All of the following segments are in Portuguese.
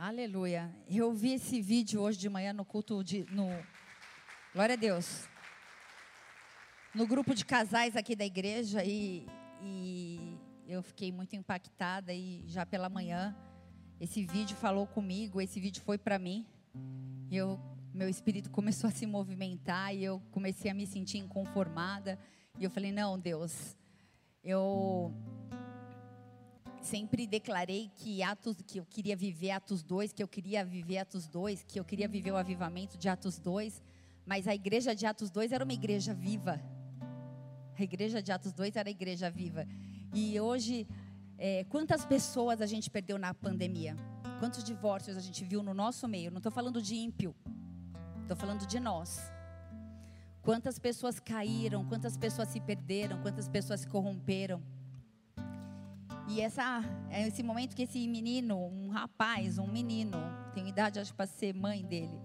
Aleluia. Eu vi esse vídeo hoje de manhã no culto de. No... Glória a Deus. No grupo de casais aqui da igreja e, e eu fiquei muito impactada e já pela manhã esse vídeo falou comigo, esse vídeo foi para mim. Eu, meu espírito começou a se movimentar e eu comecei a me sentir inconformada. E eu falei: "Não, Deus, eu sempre declarei que Atos, que eu queria viver Atos 2, que eu queria viver Atos 2, que eu queria viver o avivamento de Atos 2, mas a igreja de Atos 2 era uma igreja viva. A igreja de Atos 2 era a igreja viva. E hoje, é, quantas pessoas a gente perdeu na pandemia? Quantos divórcios a gente viu no nosso meio? Não estou falando de ímpio, estou falando de nós. Quantas pessoas caíram, quantas pessoas se perderam, quantas pessoas se corromperam. E essa, é esse momento que esse menino, um rapaz, um menino, tem idade acho para ser mãe dele.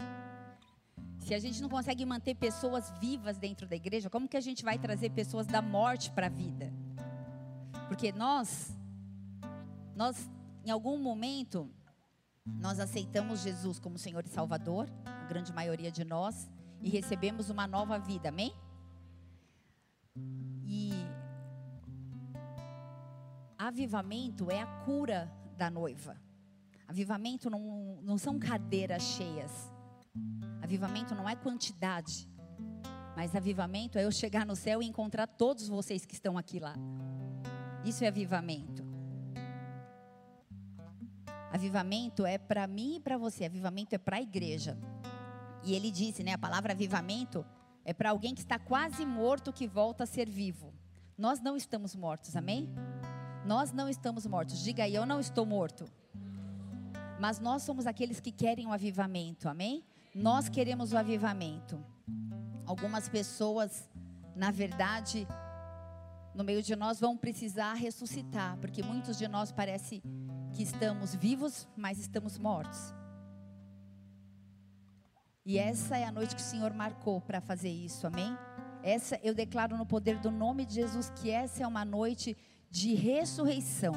Se a gente não consegue manter pessoas vivas dentro da igreja, como que a gente vai trazer pessoas da morte para a vida? Porque nós, nós, em algum momento, nós aceitamos Jesus como Senhor e Salvador, a grande maioria de nós, e recebemos uma nova vida, amém? Avivamento é a cura da noiva. Avivamento não, não são cadeiras cheias. Avivamento não é quantidade. Mas avivamento é eu chegar no céu e encontrar todos vocês que estão aqui lá. Isso é avivamento. Avivamento é para mim e para você. Avivamento é para a igreja. E ele disse, né? A palavra avivamento é para alguém que está quase morto que volta a ser vivo. Nós não estamos mortos, amém? Nós não estamos mortos. Diga aí, eu não estou morto. Mas nós somos aqueles que querem o avivamento, amém? Nós queremos o avivamento. Algumas pessoas, na verdade, no meio de nós vão precisar ressuscitar, porque muitos de nós parece que estamos vivos, mas estamos mortos. E essa é a noite que o Senhor marcou para fazer isso, amém? Essa eu declaro no poder do nome de Jesus que essa é uma noite de ressurreição.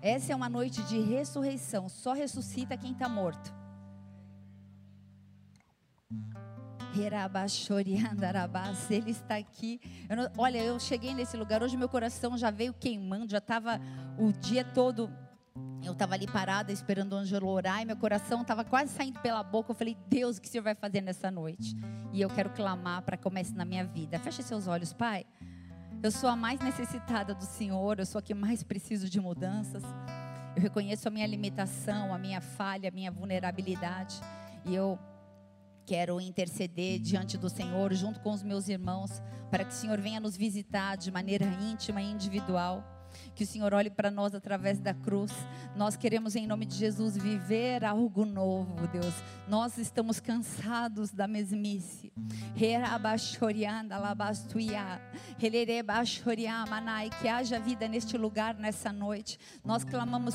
Essa é uma noite de ressurreição. Só ressuscita quem está morto. Ele está aqui. Eu não, olha, eu cheguei nesse lugar hoje, meu coração já veio queimando, já estava o dia todo. Eu estava ali parada esperando o Ângelo orar e meu coração estava quase saindo pela boca. Eu falei, Deus, o que o Senhor vai fazer nessa noite? E eu quero clamar para que comece na minha vida. Feche seus olhos, Pai. Eu sou a mais necessitada do Senhor, eu sou a que mais preciso de mudanças. Eu reconheço a minha limitação, a minha falha, a minha vulnerabilidade. E eu quero interceder diante do Senhor, junto com os meus irmãos, para que o Senhor venha nos visitar de maneira íntima e individual que o Senhor olhe para nós através da cruz. Nós queremos, em nome de Jesus, viver algo novo, Deus. Nós estamos cansados da mesmice. Que haja vida neste lugar, nessa noite. Nós clamamos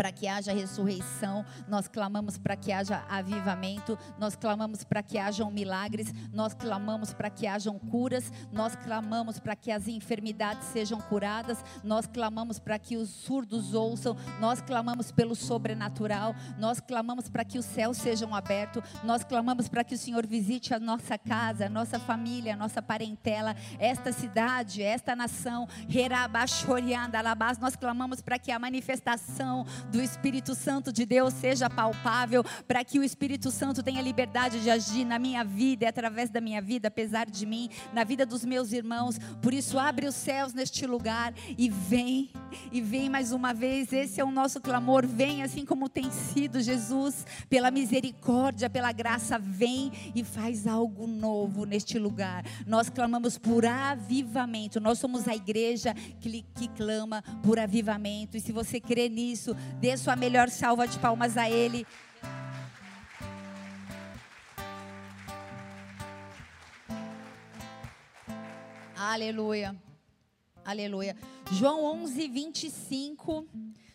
para que haja ressurreição, nós clamamos para que haja avivamento, nós clamamos para que hajam milagres, nós clamamos para que hajam curas, nós clamamos para que as enfermidades sejam curadas, nós clamamos para que os surdos ouçam, nós clamamos pelo sobrenatural, nós clamamos para que os céus sejam abertos, nós clamamos para que o Senhor visite a nossa casa, a nossa família, a nossa parentela, esta cidade, esta nação, nós clamamos para que a manifestação do Espírito Santo de Deus seja palpável, para que o Espírito Santo tenha liberdade de agir na minha vida e através da minha vida, apesar de mim, na vida dos meus irmãos. Por isso, abre os céus neste lugar e vem, e vem mais uma vez. Esse é o nosso clamor. Vem assim como tem sido, Jesus, pela misericórdia, pela graça, vem e faz algo novo neste lugar. Nós clamamos por avivamento. Nós somos a igreja que, que clama por avivamento. E se você crê nisso, Dê sua melhor salva de palmas a Ele. Aleluia. Aleluia. João 11, 25.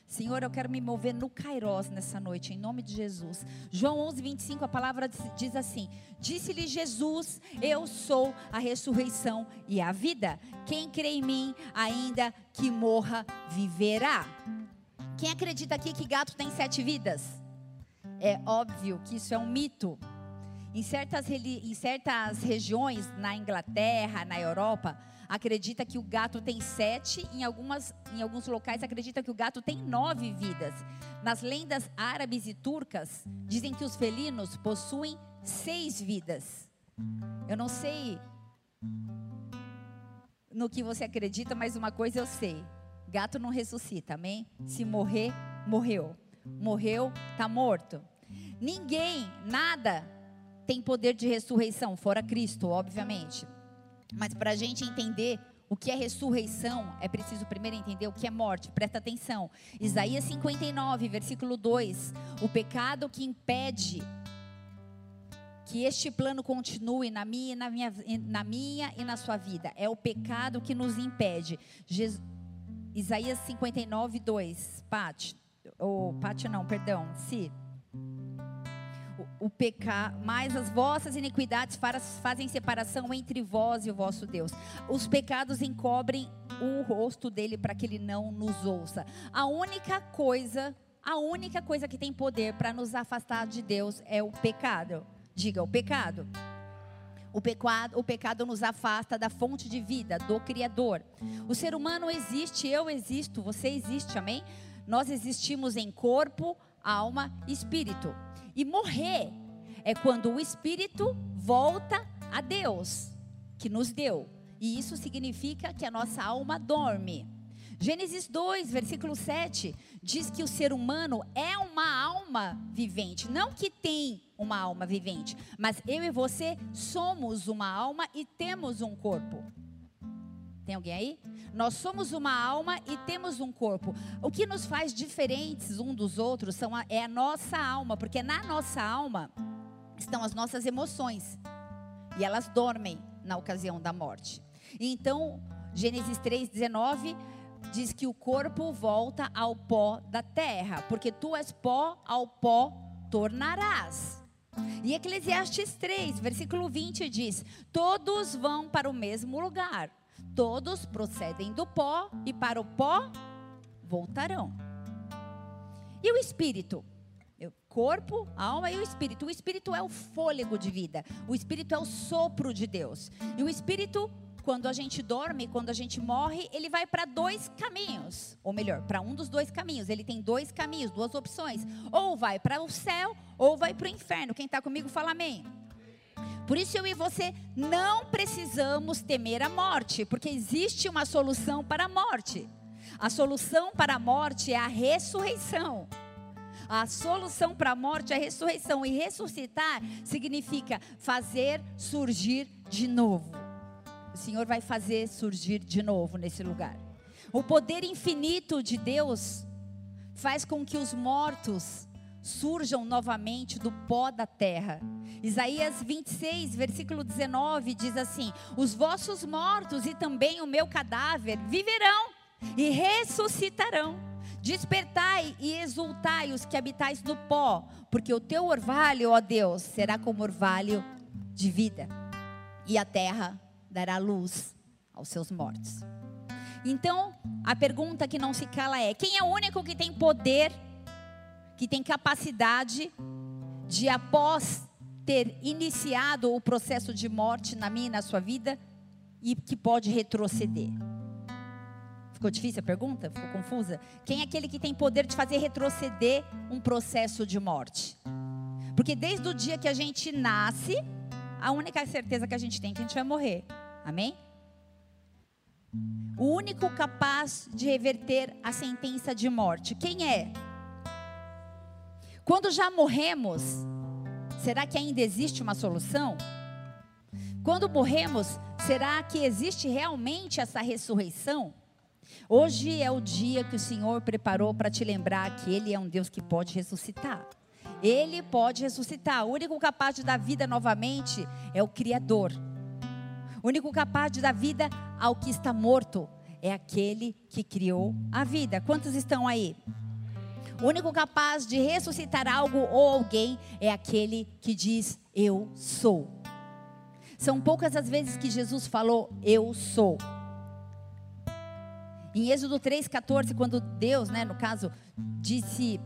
Senhor, eu quero me mover no Kairos nessa noite, em nome de Jesus. João 11, 25, a palavra diz assim: Disse-lhe Jesus: Eu sou a ressurreição e a vida. Quem crê em mim, ainda que morra, viverá. Quem acredita aqui que gato tem sete vidas? É óbvio que isso é um mito. Em certas, em certas regiões, na Inglaterra, na Europa, acredita que o gato tem sete, em, algumas, em alguns locais acredita que o gato tem nove vidas. Nas lendas árabes e turcas, dizem que os felinos possuem seis vidas. Eu não sei no que você acredita, mas uma coisa eu sei: gato não ressuscita, amém? Se morrer, morreu. Morreu, está morto. Ninguém, nada tem poder de ressurreição, fora Cristo, obviamente. Mas para a gente entender o que é ressurreição, é preciso primeiro entender o que é morte. Presta atenção. Isaías 59, versículo 2. O pecado que impede que este plano continue na minha, na minha, na minha e na sua vida. É o pecado que nos impede. Jesus, Isaías 59, 2. Pati. Ou, Pati não, perdão. Si o, pecado, mas as vossas iniquidades fazem separação entre vós e o vosso Deus. Os pecados encobrem o rosto dele para que ele não nos ouça. A única coisa, a única coisa que tem poder para nos afastar de Deus é o pecado. Diga, o pecado. O pecado, o pecado nos afasta da fonte de vida, do Criador. O ser humano existe, eu existo, você existe, amém? Nós existimos em corpo, alma espírito. E morrer é quando o espírito volta a Deus, que nos deu. E isso significa que a nossa alma dorme. Gênesis 2, versículo 7, diz que o ser humano é uma alma vivente. Não que tem uma alma vivente, mas eu e você somos uma alma e temos um corpo. Tem alguém aí? Nós somos uma alma e temos um corpo. O que nos faz diferentes um dos outros são a, é a nossa alma, porque na nossa alma estão as nossas emoções. E elas dormem na ocasião da morte. Então, Gênesis 3:19 diz que o corpo volta ao pó da terra, porque tu és pó, ao pó tornarás. E Eclesiastes 3, versículo 20 diz: Todos vão para o mesmo lugar Todos procedem do pó e para o pó voltarão. E o espírito? Corpo, alma e o espírito. O espírito é o fôlego de vida. O espírito é o sopro de Deus. E o espírito, quando a gente dorme, quando a gente morre, ele vai para dois caminhos. Ou melhor, para um dos dois caminhos. Ele tem dois caminhos, duas opções. Ou vai para o céu, ou vai para o inferno. Quem está comigo, fala amém. Por isso eu e você não precisamos temer a morte, porque existe uma solução para a morte. A solução para a morte é a ressurreição. A solução para a morte é a ressurreição. E ressuscitar significa fazer surgir de novo. O Senhor vai fazer surgir de novo nesse lugar. O poder infinito de Deus faz com que os mortos surjam novamente do pó da terra. Isaías 26, versículo 19 diz assim: Os vossos mortos e também o meu cadáver viverão e ressuscitarão. Despertai e exultai os que habitais no pó, porque o teu orvalho, ó Deus, será como orvalho de vida, e a terra dará luz aos seus mortos. Então, a pergunta que não se cala é: quem é o único que tem poder que tem capacidade de, após ter iniciado o processo de morte na minha e na sua vida, e que pode retroceder. Ficou difícil a pergunta? Ficou confusa? Quem é aquele que tem poder de fazer retroceder um processo de morte? Porque desde o dia que a gente nasce, a única certeza que a gente tem é que a gente vai morrer. Amém? O único capaz de reverter a sentença de morte. Quem é? Quando já morremos, será que ainda existe uma solução? Quando morremos, será que existe realmente essa ressurreição? Hoje é o dia que o Senhor preparou para te lembrar que Ele é um Deus que pode ressuscitar. Ele pode ressuscitar. O único capaz de dar vida novamente é o Criador. O único capaz de dar vida ao que está morto é aquele que criou a vida. Quantos estão aí? O único capaz de ressuscitar algo ou alguém é aquele que diz: Eu sou. São poucas as vezes que Jesus falou: Eu sou. Em Êxodo 3,14, quando Deus, né, no caso, disse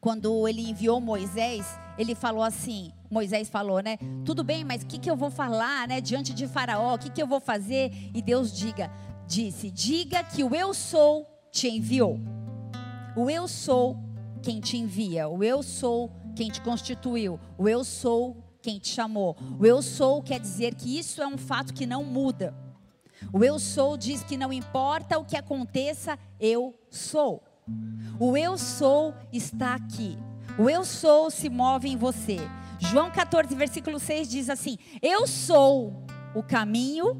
quando ele enviou Moisés, ele falou assim: Moisés falou, né? Tudo bem, mas o que, que eu vou falar, né? Diante de Faraó, o que, que eu vou fazer? E Deus diga, disse: Diga que o eu sou te enviou. O eu sou quem te envia. O eu sou quem te constituiu. O eu sou quem te chamou. O eu sou quer dizer que isso é um fato que não muda. O eu sou diz que não importa o que aconteça, eu sou. O eu sou está aqui. O eu sou se move em você. João 14, versículo 6 diz assim: Eu sou o caminho,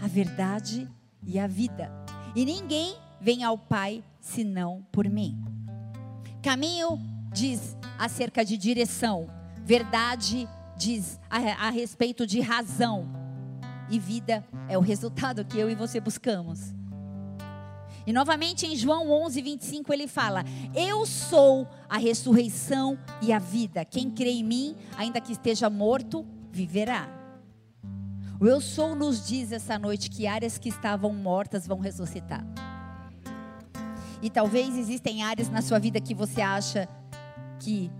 a verdade e a vida. E ninguém vem ao Pai senão por mim. Caminho diz acerca de direção, verdade diz a, a respeito de razão, e vida é o resultado que eu e você buscamos. E novamente em João 11, 25 ele fala: Eu sou a ressurreição e a vida. Quem crê em mim, ainda que esteja morto, viverá. O Eu sou nos diz essa noite que áreas que estavam mortas vão ressuscitar. E talvez existem áreas na sua vida que você acha que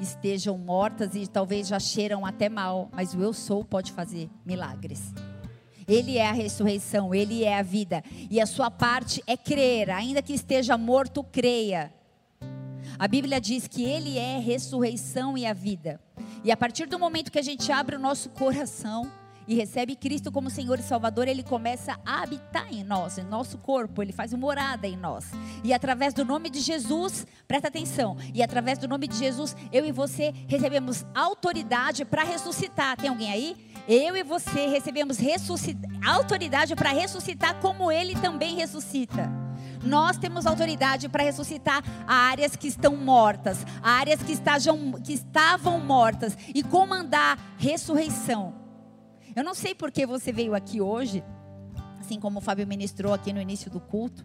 estejam mortas e talvez já cheiram até mal, mas o eu sou pode fazer milagres. Ele é a ressurreição, ele é a vida. E a sua parte é crer, ainda que esteja morto, creia. A Bíblia diz que ele é a ressurreição e a vida. E a partir do momento que a gente abre o nosso coração, e recebe Cristo como Senhor e Salvador, ele começa a habitar em nós, em nosso corpo, ele faz morada em nós. E através do nome de Jesus, presta atenção, e através do nome de Jesus, eu e você recebemos autoridade para ressuscitar. Tem alguém aí? Eu e você recebemos autoridade para ressuscitar como ele também ressuscita. Nós temos autoridade para ressuscitar áreas que estão mortas, áreas que, estajam, que estavam mortas e comandar ressurreição. Eu não sei por que você veio aqui hoje, assim como o Fábio ministrou aqui no início do culto.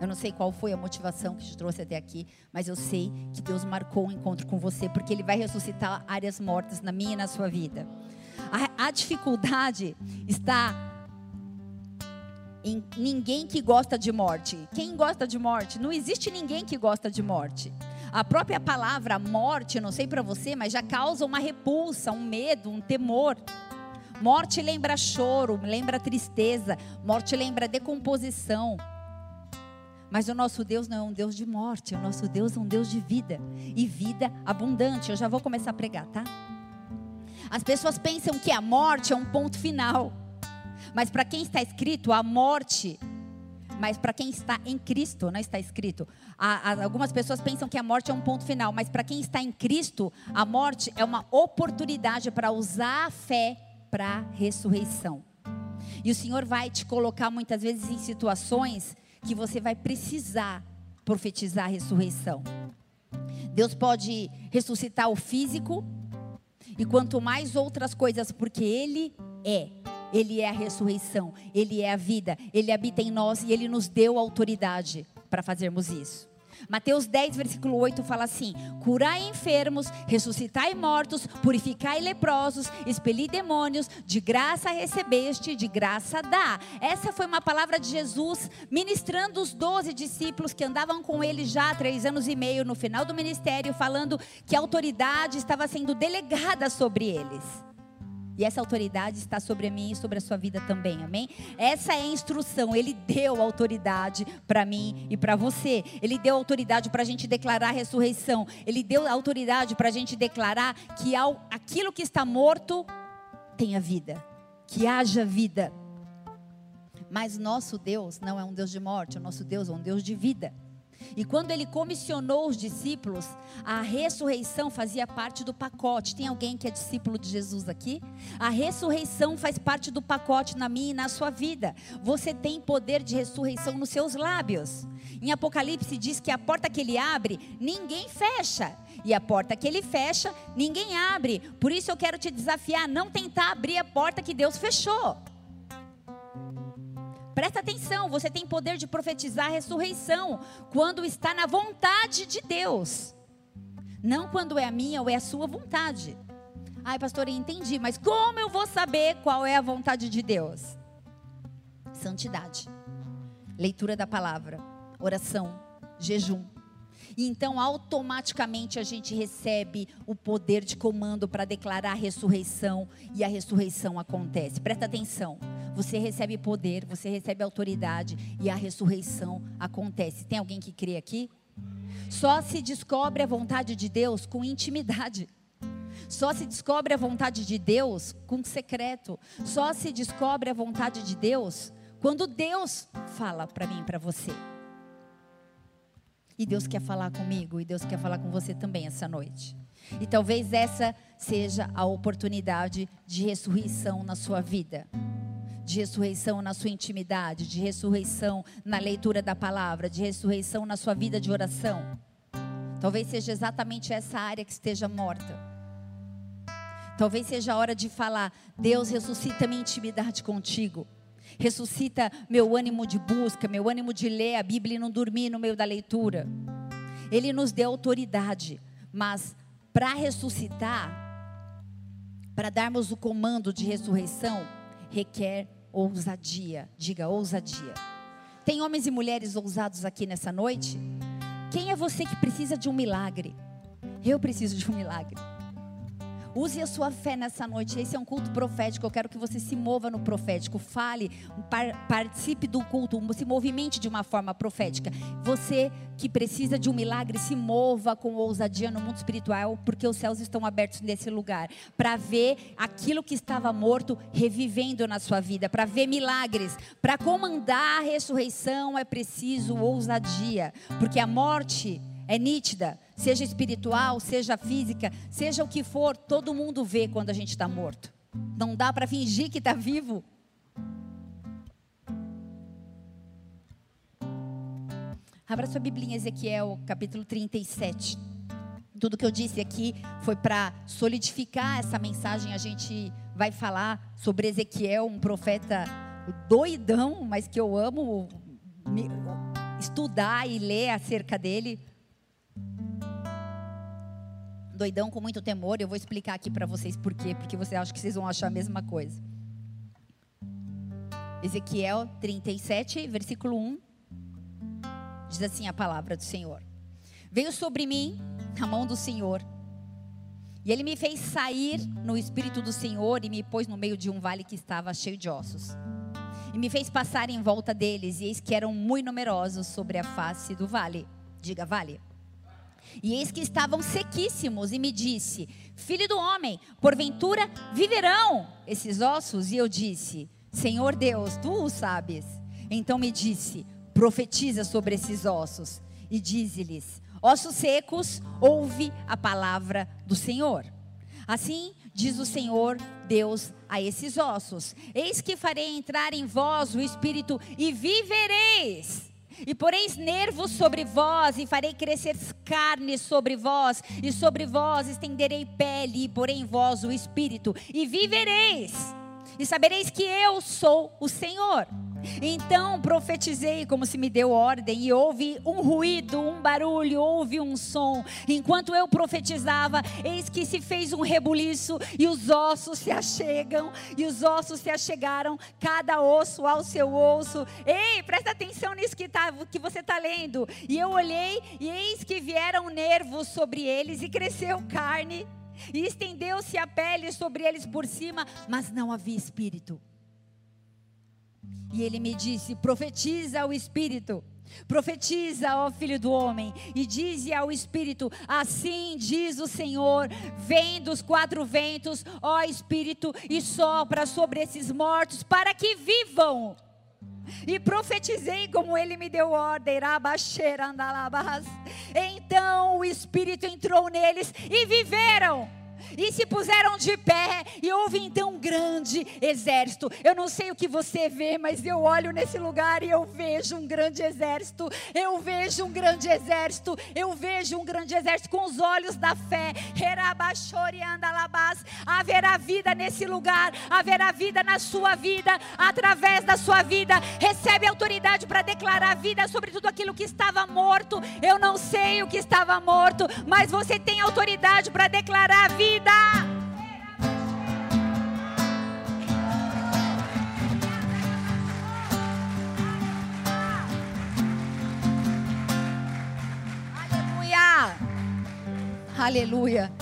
Eu não sei qual foi a motivação que te trouxe até aqui, mas eu sei que Deus marcou um encontro com você, porque Ele vai ressuscitar áreas mortas na minha e na sua vida. A, a dificuldade está em ninguém que gosta de morte. Quem gosta de morte? Não existe ninguém que gosta de morte. A própria palavra morte, não sei para você, mas já causa uma repulsa, um medo, um temor. Morte lembra choro, lembra tristeza, morte lembra decomposição. Mas o nosso Deus não é um Deus de morte, o nosso Deus é um Deus de vida e vida abundante. Eu já vou começar a pregar, tá? As pessoas pensam que a morte é um ponto final. Mas para quem está escrito, a morte mas para quem está em Cristo, não está escrito. algumas pessoas pensam que a morte é um ponto final, mas para quem está em Cristo, a morte é uma oportunidade para usar a fé para a ressurreição. E o Senhor vai te colocar muitas vezes em situações que você vai precisar profetizar a ressurreição. Deus pode ressuscitar o físico e quanto mais outras coisas, porque Ele é. Ele é a ressurreição, Ele é a vida, Ele habita em nós e Ele nos deu autoridade para fazermos isso. Mateus 10, versículo 8 fala assim: Curai enfermos, ressuscitai mortos, purificai leprosos, expeli demônios, de graça recebeste, de graça dá. Essa foi uma palavra de Jesus ministrando os doze discípulos que andavam com ele já há três anos e meio no final do ministério, falando que a autoridade estava sendo delegada sobre eles. E essa autoridade está sobre mim e sobre a sua vida também, amém? Essa é a instrução. Ele deu autoridade para mim e para você. Ele deu autoridade para a gente declarar a ressurreição. Ele deu autoridade para a gente declarar que aquilo que está morto tenha vida, que haja vida. Mas nosso Deus não é um Deus de morte, o nosso Deus é um Deus de vida. E quando ele comissionou os discípulos, a ressurreição fazia parte do pacote. Tem alguém que é discípulo de Jesus aqui? A ressurreição faz parte do pacote na minha e na sua vida. Você tem poder de ressurreição nos seus lábios. Em Apocalipse diz que a porta que ele abre, ninguém fecha. E a porta que ele fecha, ninguém abre. Por isso eu quero te desafiar não tentar abrir a porta que Deus fechou. Presta atenção, você tem poder de profetizar a ressurreição quando está na vontade de Deus. Não quando é a minha ou é a sua vontade. Ai, pastor, entendi, mas como eu vou saber qual é a vontade de Deus? Santidade, leitura da palavra, oração, jejum. E então, automaticamente, a gente recebe o poder de comando para declarar a ressurreição e a ressurreição acontece. Presta atenção. Você recebe poder, você recebe autoridade e a ressurreição acontece. Tem alguém que crê aqui? Só se descobre a vontade de Deus com intimidade. Só se descobre a vontade de Deus com secreto. Só se descobre a vontade de Deus quando Deus fala para mim para você. E Deus quer falar comigo e Deus quer falar com você também essa noite. E talvez essa seja a oportunidade de ressurreição na sua vida. De ressurreição na sua intimidade, de ressurreição na leitura da palavra, de ressurreição na sua vida de oração. Talvez seja exatamente essa área que esteja morta. Talvez seja a hora de falar: Deus ressuscita minha intimidade contigo ressuscita meu ânimo de busca, meu ânimo de ler a Bíblia e não dormir no meio da leitura. Ele nos deu autoridade, mas para ressuscitar, para darmos o comando de ressurreição, requer ousadia. Diga ousadia. Tem homens e mulheres ousados aqui nessa noite? Quem é você que precisa de um milagre? Eu preciso de um milagre. Use a sua fé nessa noite. Esse é um culto profético. Eu quero que você se mova no profético. Fale, par, participe do culto, se movimente de uma forma profética. Você que precisa de um milagre, se mova com ousadia no mundo espiritual, porque os céus estão abertos nesse lugar para ver aquilo que estava morto revivendo na sua vida, para ver milagres, para comandar a ressurreição é preciso ousadia, porque a morte é nítida, seja espiritual, seja física, seja o que for, todo mundo vê quando a gente está morto. Não dá para fingir que está vivo. Abra sua Bíblia em Ezequiel, capítulo 37. Tudo que eu disse aqui foi para solidificar essa mensagem. A gente vai falar sobre Ezequiel, um profeta doidão, mas que eu amo estudar e ler acerca dele doidão com muito temor. Eu vou explicar aqui para vocês por quê, porque você acha que vocês vão achar a mesma coisa. Ezequiel 37, versículo 1. Diz assim a palavra do Senhor: Veio sobre mim a mão do Senhor, e ele me fez sair no espírito do Senhor e me pôs no meio de um vale que estava cheio de ossos. E me fez passar em volta deles, e eis que eram muito numerosos sobre a face do vale. Diga, vale. E eis que estavam sequíssimos, e me disse: Filho do homem, porventura viverão esses ossos? E eu disse: Senhor Deus, tu o sabes. Então me disse: Profetiza sobre esses ossos, e dize-lhes: Ossos secos, ouve a palavra do Senhor. Assim diz o Senhor Deus a esses ossos: Eis que farei entrar em vós o espírito, e vivereis e poreis nervos sobre vós, e farei crescer carne sobre vós, e sobre vós estenderei pele, e porei em vós o espírito, e vivereis, e sabereis que eu sou o Senhor. Então profetizei como se me deu ordem, e houve um ruído, um barulho, houve um som. Enquanto eu profetizava, eis que se fez um rebuliço, e os ossos se achegam, e os ossos se achegaram, cada osso ao seu osso. Ei, presta atenção nisso que, tá, que você está lendo. E eu olhei, e eis que vieram nervos sobre eles, e cresceu carne, e estendeu-se a pele sobre eles por cima, mas não havia espírito. E ele me disse: profetiza ao Espírito. Profetiza, ó filho do homem, e dize ao Espírito: Assim diz o Senhor: Vem dos quatro ventos, ó Espírito, e sopra sobre esses mortos, para que vivam. E profetizei como ele me deu ordem, Então o Espírito entrou neles e viveram e se puseram de pé, e houve então um grande exército. Eu não sei o que você vê, mas eu olho nesse lugar e eu vejo um grande exército. Eu vejo um grande exército. Eu vejo um grande exército com os olhos da fé. Haverá vida nesse lugar, haverá vida na sua vida, através da sua vida. Recebe autoridade para declarar vida sobre tudo aquilo que estava morto. Eu não sei o que estava morto, mas você tem autoridade para declarar vida vida. Aleluia.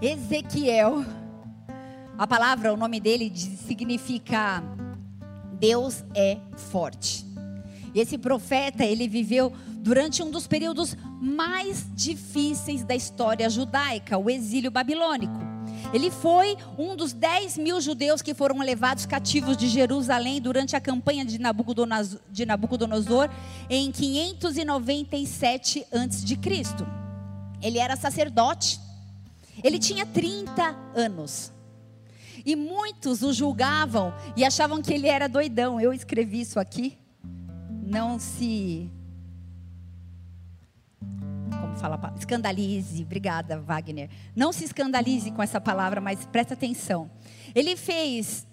Ezequiel. A palavra, o nome dele significa Deus é forte. E esse profeta, ele viveu durante um dos períodos mais difíceis da história judaica, o exílio babilônico. Ele foi um dos 10 mil judeus que foram levados cativos de Jerusalém durante a campanha de Nabucodonosor em 597 a.C. Ele era sacerdote. Ele tinha 30 anos. E muitos o julgavam e achavam que ele era doidão. Eu escrevi isso aqui. Não se como fala, escandalize, obrigada, Wagner. Não se escandalize com essa palavra, mas presta atenção. Ele fez,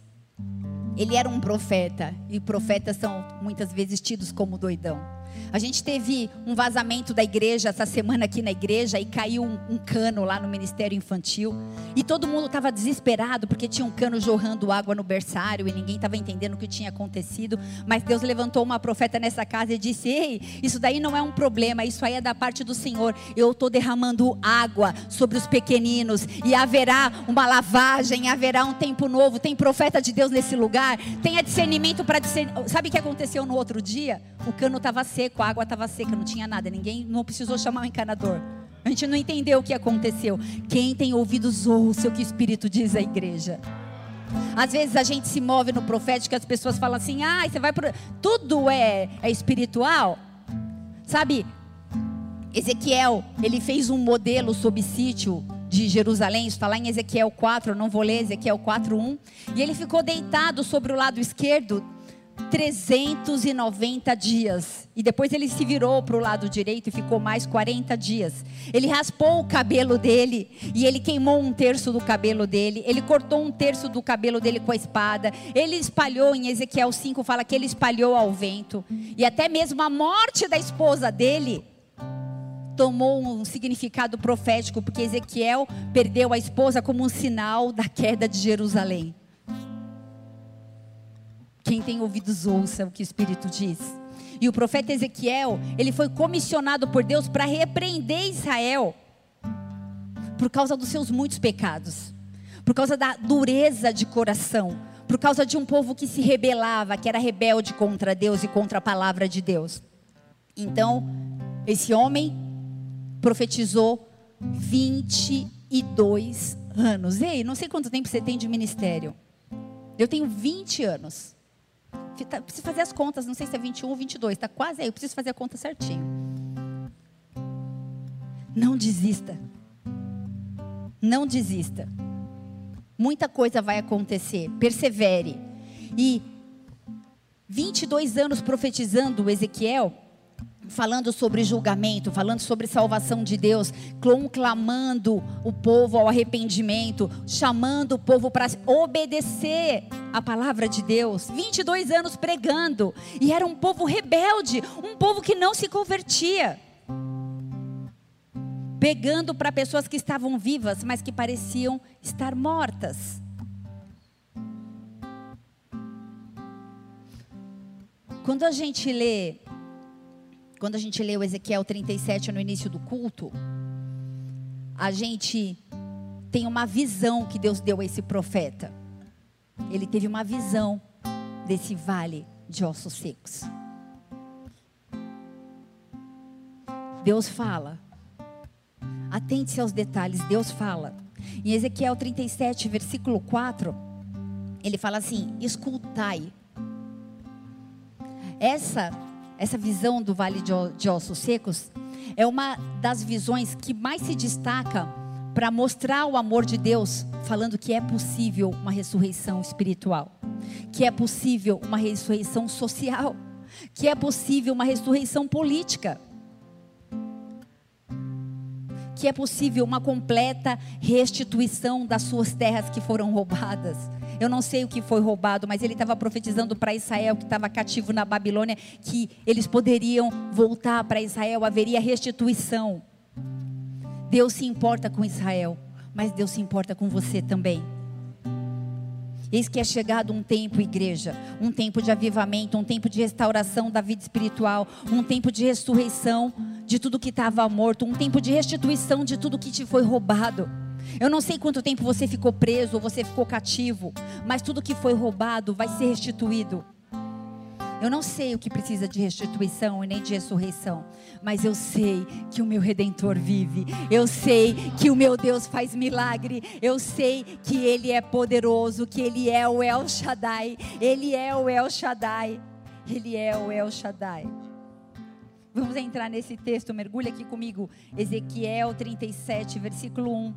ele era um profeta, e profetas são muitas vezes tidos como doidão. A gente teve um vazamento da igreja essa semana aqui na igreja e caiu um, um cano lá no ministério infantil. E todo mundo estava desesperado porque tinha um cano jorrando água no berçário e ninguém estava entendendo o que tinha acontecido. Mas Deus levantou uma profeta nessa casa e disse: Ei, isso daí não é um problema, isso aí é da parte do Senhor. Eu estou derramando água sobre os pequeninos e haverá uma lavagem, haverá um tempo novo. Tem profeta de Deus nesse lugar, tenha discernimento para discernir. Sabe o que aconteceu no outro dia? O cano estava seco seco, a água estava seca, não tinha nada, ninguém não precisou chamar o encanador. A gente não entendeu o que aconteceu. Quem tem ouvidos ouça o que o Espírito diz à igreja. Às vezes a gente se move no profético, as pessoas falam assim: "Ah, você vai tudo é, é espiritual". Sabe? Ezequiel, ele fez um modelo sob sítio de Jerusalém, está lá em Ezequiel 4, eu não vou ler Ezequiel 4:1, e ele ficou deitado sobre o lado esquerdo 390 dias. E depois ele se virou para o lado direito e ficou mais 40 dias. Ele raspou o cabelo dele e ele queimou um terço do cabelo dele. Ele cortou um terço do cabelo dele com a espada. Ele espalhou, em Ezequiel 5 fala que ele espalhou ao vento. E até mesmo a morte da esposa dele tomou um significado profético, porque Ezequiel perdeu a esposa como um sinal da queda de Jerusalém. Quem tem ouvidos ouça o que o Espírito diz. E o profeta Ezequiel, ele foi comissionado por Deus para repreender Israel por causa dos seus muitos pecados, por causa da dureza de coração, por causa de um povo que se rebelava, que era rebelde contra Deus e contra a palavra de Deus. Então, esse homem profetizou 22 anos. Ei, não sei quanto tempo você tem de ministério. Eu tenho 20 anos. Tá, preciso fazer as contas, não sei se é 21 ou 22, está quase aí, eu preciso fazer a conta certinho. Não desista. Não desista. Muita coisa vai acontecer, persevere. E 22 anos profetizando Ezequiel, falando sobre julgamento, falando sobre salvação de Deus, conclamando o povo ao arrependimento, chamando o povo para obedecer a palavra de Deus. 22 anos pregando, e era um povo rebelde, um povo que não se convertia. Pegando para pessoas que estavam vivas, mas que pareciam estar mortas. Quando a gente lê quando a gente o Ezequiel 37 no início do culto, a gente tem uma visão que Deus deu a esse profeta. Ele teve uma visão desse vale de ossos secos. Deus fala. Atente-se aos detalhes, Deus fala. Em Ezequiel 37, versículo 4, ele fala assim: escutai. Essa essa visão do vale de ossos secos é uma das visões que mais se destaca para mostrar o amor de Deus, falando que é possível uma ressurreição espiritual, que é possível uma ressurreição social, que é possível uma ressurreição política, que é possível uma completa restituição das suas terras que foram roubadas eu não sei o que foi roubado, mas ele estava profetizando para Israel que estava cativo na Babilônia que eles poderiam voltar para Israel, haveria restituição. Deus se importa com Israel, mas Deus se importa com você também. Eis que é chegado um tempo, igreja, um tempo de avivamento, um tempo de restauração da vida espiritual, um tempo de ressurreição de tudo que estava morto, um tempo de restituição de tudo que te foi roubado. Eu não sei quanto tempo você ficou preso ou você ficou cativo, mas tudo que foi roubado vai ser restituído. Eu não sei o que precisa de restituição e nem de ressurreição, mas eu sei que o meu redentor vive. Eu sei que o meu Deus faz milagre. Eu sei que ele é poderoso, que ele é o El Shaddai. Ele é o El Shaddai. Ele é o El Shaddai. Vamos entrar nesse texto, mergulha aqui comigo. Ezequiel 37, versículo 1.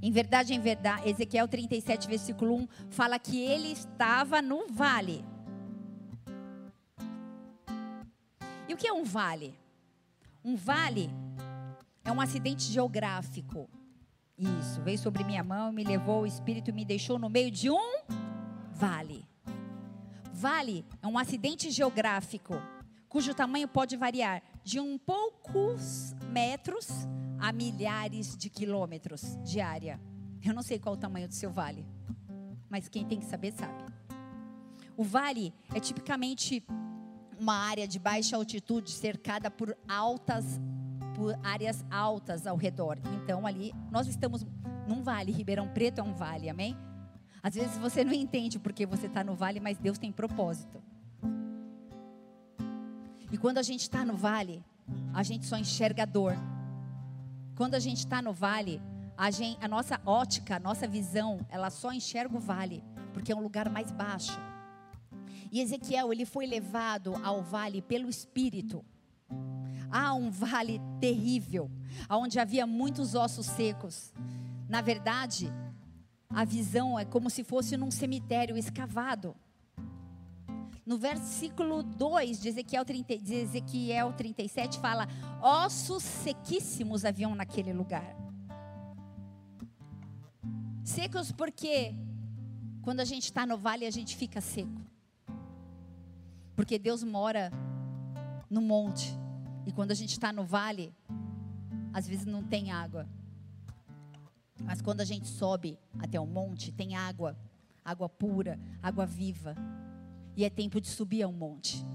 Em verdade, em verdade, Ezequiel 37, versículo 1 fala que ele estava no vale. E o que é um vale? Um vale é um acidente geográfico. Isso, veio sobre minha mão, me levou o espírito e me deixou no meio de um vale. Vale é um acidente geográfico cujo tamanho pode variar de um poucos metros a milhares de quilômetros de área. Eu não sei qual o tamanho do seu vale, mas quem tem que saber sabe. O vale é tipicamente uma área de baixa altitude cercada por altas por áreas altas ao redor. Então ali nós estamos num vale, Ribeirão Preto é um vale, amém? Às vezes você não entende porque você está no vale, mas Deus tem propósito. E quando a gente está no vale, a gente só enxerga a dor. Quando a gente está no vale, a, gente, a nossa ótica, a nossa visão, ela só enxerga o vale, porque é um lugar mais baixo. E Ezequiel, ele foi levado ao vale pelo Espírito. Há um vale terrível, onde havia muitos ossos secos. Na verdade, a visão é como se fosse num cemitério escavado. No versículo 2 de Ezequiel, 30, de Ezequiel 37 fala: ossos sequíssimos haviam naquele lugar. Secos porque quando a gente está no vale a gente fica seco. Porque Deus mora no monte. E quando a gente está no vale, às vezes não tem água. Mas quando a gente sobe até o monte, tem água. Água pura, água viva. E é tempo de subir ao monte.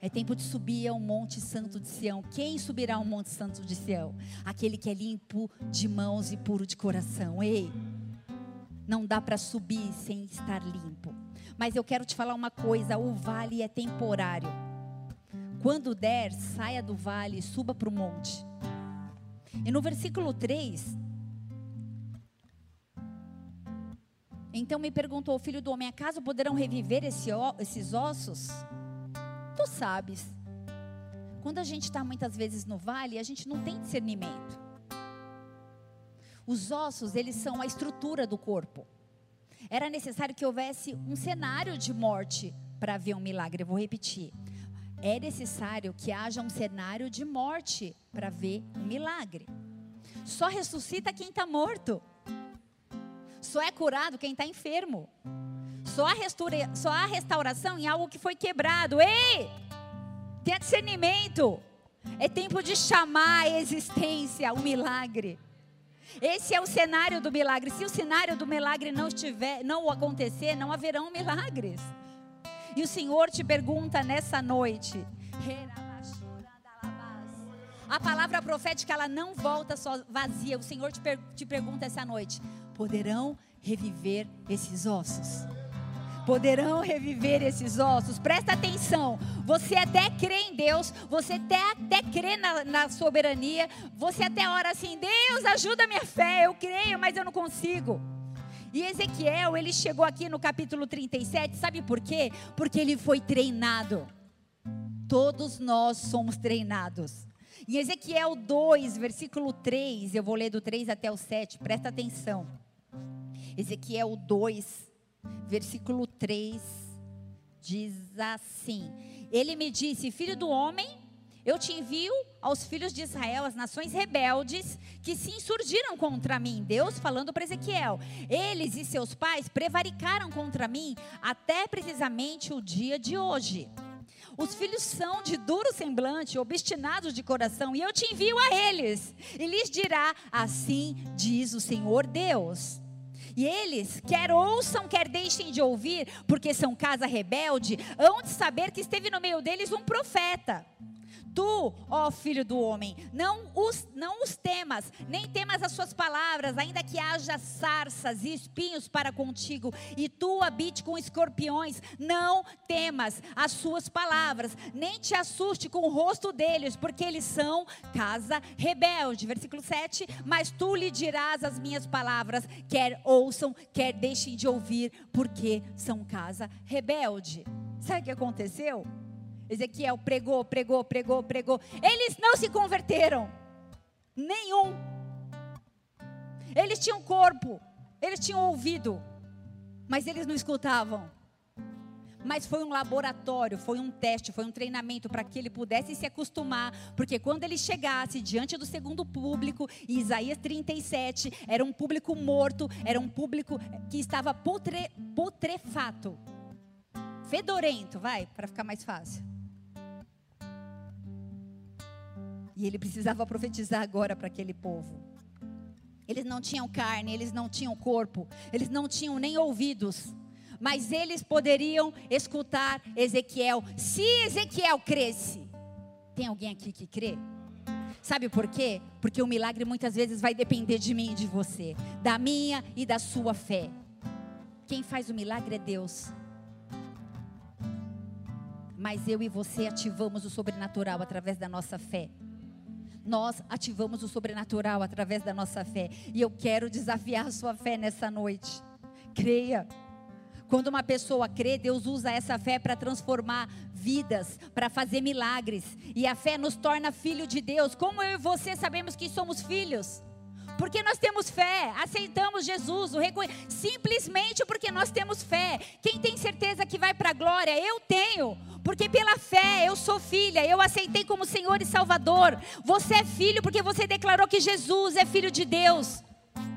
É tempo de subir ao Monte Santo de Sião. Quem subirá ao Monte Santo de Sião? Aquele que é limpo de mãos e puro de coração. Ei, não dá para subir sem estar limpo. Mas eu quero te falar uma coisa: o vale é temporário. Quando der, saia do vale e suba para o monte. E no versículo 3, então me perguntou, filho do homem, acaso poderão reviver esse, esses ossos? Tu sabes. Quando a gente está muitas vezes no vale, a gente não tem discernimento. Os ossos, eles são a estrutura do corpo. Era necessário que houvesse um cenário de morte para ver um milagre. Eu vou repetir. É necessário que haja um cenário de morte para ver um milagre. Só ressuscita quem está morto. Só é curado quem está enfermo. Só há, restauração em algo que foi quebrado. Ei! Tenha discernimento. É tempo de chamar a existência o milagre. Esse é o cenário do milagre. Se o cenário do milagre não estiver, não acontecer, não haverão milagres. E o Senhor te pergunta nessa noite. A palavra profética ela não volta só vazia. O Senhor te, per te pergunta essa noite: poderão reviver esses ossos? Poderão reviver esses ossos. Presta atenção. Você até crê em Deus, você até, até crê na, na soberania, você até ora assim: Deus, ajuda minha fé. Eu creio, mas eu não consigo. E Ezequiel, ele chegou aqui no capítulo 37, sabe por quê? Porque ele foi treinado. Todos nós somos treinados. Em Ezequiel 2, versículo 3, eu vou ler do 3 até o 7, presta atenção. Ezequiel 2, versículo 3 diz assim: Ele me disse, filho do homem, eu te envio aos filhos de Israel, as nações rebeldes que se insurgiram contra mim. Deus falando para Ezequiel: Eles e seus pais prevaricaram contra mim até precisamente o dia de hoje. Os filhos são de duro semblante, obstinados de coração, e eu te envio a eles. E lhes dirá: Assim diz o Senhor Deus. E eles, quer ouçam, quer deixem de ouvir, porque são casa rebelde, hão de saber que esteve no meio deles um profeta. Tu, ó filho do homem, não os, não os temas, nem temas as suas palavras, ainda que haja sarças e espinhos para contigo, e tu habite com escorpiões, não temas as suas palavras, nem te assuste com o rosto deles, porque eles são casa rebelde. Versículo 7: Mas tu lhe dirás as minhas palavras, quer ouçam, quer deixem de ouvir, porque são casa rebelde. Sabe o que aconteceu? Ezequiel pregou, pregou, pregou, pregou. Eles não se converteram. Nenhum. Eles tinham corpo, eles tinham ouvido, mas eles não escutavam. Mas foi um laboratório, foi um teste, foi um treinamento para que ele pudesse se acostumar, porque quando ele chegasse diante do segundo público, Isaías 37, era um público morto, era um público que estava putre, putrefato, fedorento, vai, para ficar mais fácil. E ele precisava profetizar agora para aquele povo. Eles não tinham carne, eles não tinham corpo, eles não tinham nem ouvidos. Mas eles poderiam escutar Ezequiel. Se Ezequiel cresce, tem alguém aqui que crê? Sabe por quê? Porque o milagre muitas vezes vai depender de mim e de você, da minha e da sua fé. Quem faz o milagre é Deus. Mas eu e você ativamos o sobrenatural através da nossa fé nós ativamos o sobrenatural através da nossa fé. E eu quero desafiar a sua fé nessa noite. Creia. Quando uma pessoa crê, Deus usa essa fé para transformar vidas, para fazer milagres. E a fé nos torna filho de Deus. Como eu e você sabemos que somos filhos? Porque nós temos fé, aceitamos Jesus, o reconhe... simplesmente porque nós temos fé. Quem tem certeza que vai para a glória? Eu tenho, porque pela fé eu sou filha, eu aceitei como Senhor e Salvador. Você é filho porque você declarou que Jesus é filho de Deus.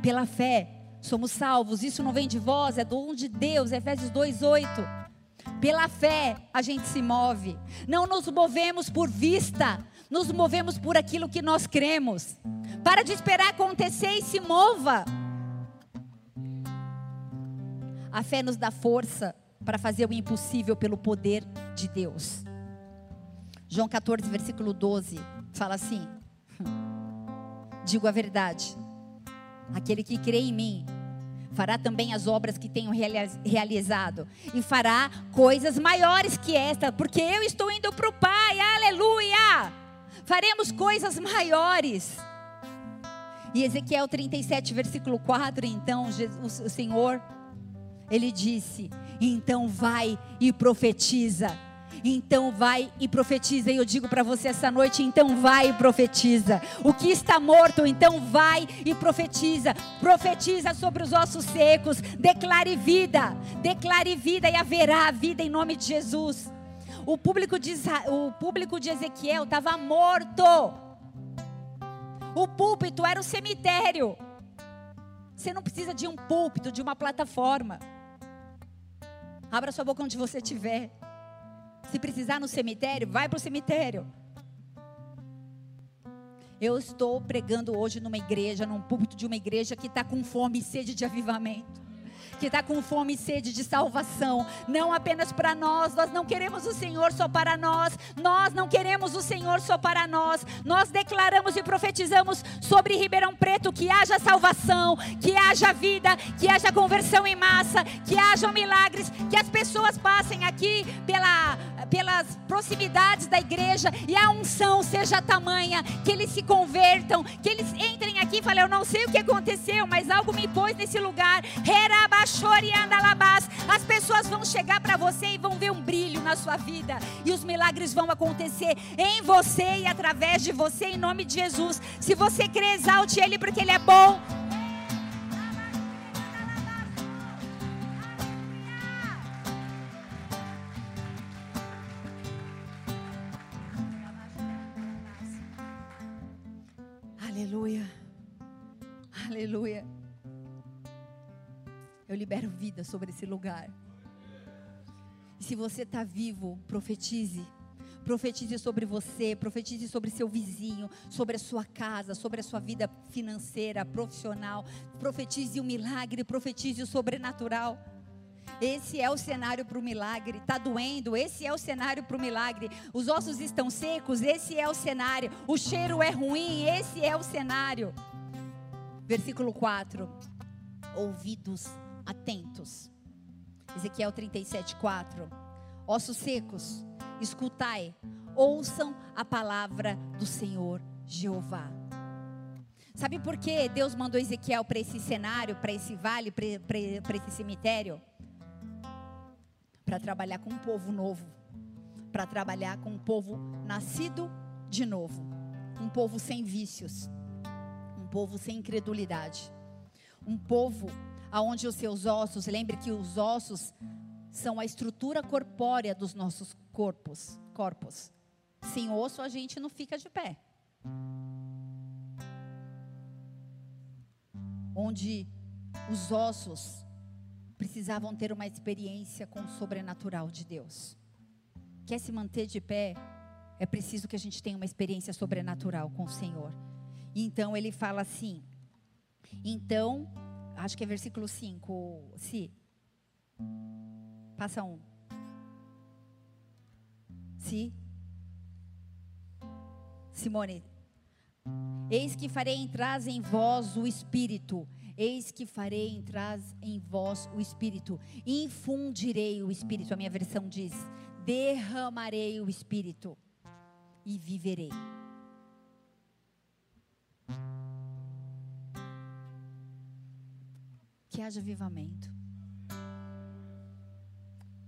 Pela fé somos salvos. Isso não vem de vós, é dom de Deus. Efésios 2:8. Pela fé a gente se move. Não nos movemos por vista, nos movemos por aquilo que nós cremos. Para de esperar acontecer e se mova. A fé nos dá força para fazer o impossível pelo poder de Deus. João 14, versículo 12, fala assim: Digo a verdade, aquele que crê em mim, fará também as obras que tenho realizado, e fará coisas maiores que esta, porque eu estou indo para o Pai, aleluia! Faremos coisas maiores. E Ezequiel 37, versículo 4, então, o Senhor, ele disse: Então vai e profetiza. Então vai e profetiza. E eu digo para você essa noite: então vai e profetiza. O que está morto, então vai e profetiza. Profetiza sobre os ossos secos. Declare vida. Declare vida e haverá vida em nome de Jesus. O público de, o público de Ezequiel estava morto. O púlpito era o cemitério. Você não precisa de um púlpito, de uma plataforma. Abra sua boca onde você estiver. Se precisar no cemitério, vai para o cemitério. Eu estou pregando hoje numa igreja, num púlpito de uma igreja que está com fome e sede de avivamento que está com fome e sede de salvação, não apenas para nós, nós não queremos o Senhor só para nós, nós não queremos o Senhor só para nós, nós declaramos e profetizamos sobre Ribeirão Preto que haja salvação, que haja vida, que haja conversão em massa, que hajam milagres, que as pessoas passem aqui pela, pelas proximidades da igreja e a unção seja tamanha, que eles se convertam, que eles entrem aqui e falem: Eu não sei o que aconteceu, mas algo me pôs nesse lugar. As pessoas vão chegar para você e vão ver um brilho na sua vida. E os milagres vão acontecer em você e através de você, em nome de Jesus. Se você crê, exalte Ele porque Ele é bom. Aleluia. Aleluia. Eu libero vida sobre esse lugar. E se você está vivo, profetize. Profetize sobre você, profetize sobre seu vizinho, sobre a sua casa, sobre a sua vida financeira, profissional. Profetize o milagre, profetize o sobrenatural. Esse é o cenário para o milagre. Está doendo? Esse é o cenário para o milagre. Os ossos estão secos? Esse é o cenário. O cheiro é ruim? Esse é o cenário. Versículo 4. Ouvidos atentos. Ezequiel 37, 4. Ossos secos, escutai, ouçam a palavra do Senhor Jeová. Sabe por que Deus mandou Ezequiel para esse cenário, para esse vale, para esse cemitério? Para trabalhar com um povo novo, para trabalhar com um povo nascido de novo, um povo sem vícios, um povo sem incredulidade, um povo aonde os seus ossos, lembre que os ossos são a estrutura corpórea dos nossos corpos, corpos. Sem osso a gente não fica de pé. onde os ossos precisavam ter uma experiência com o sobrenatural de Deus. Quer se manter de pé? É preciso que a gente tenha uma experiência sobrenatural com o Senhor. E então ele fala assim. Então, acho que é versículo 5. Se. Passa um. Se. Simone, Eis que farei entrar em vós o Espírito. Eis que farei entrar em vós o Espírito. Infundirei o Espírito. A minha versão diz: derramarei o Espírito e viverei. Que haja avivamento.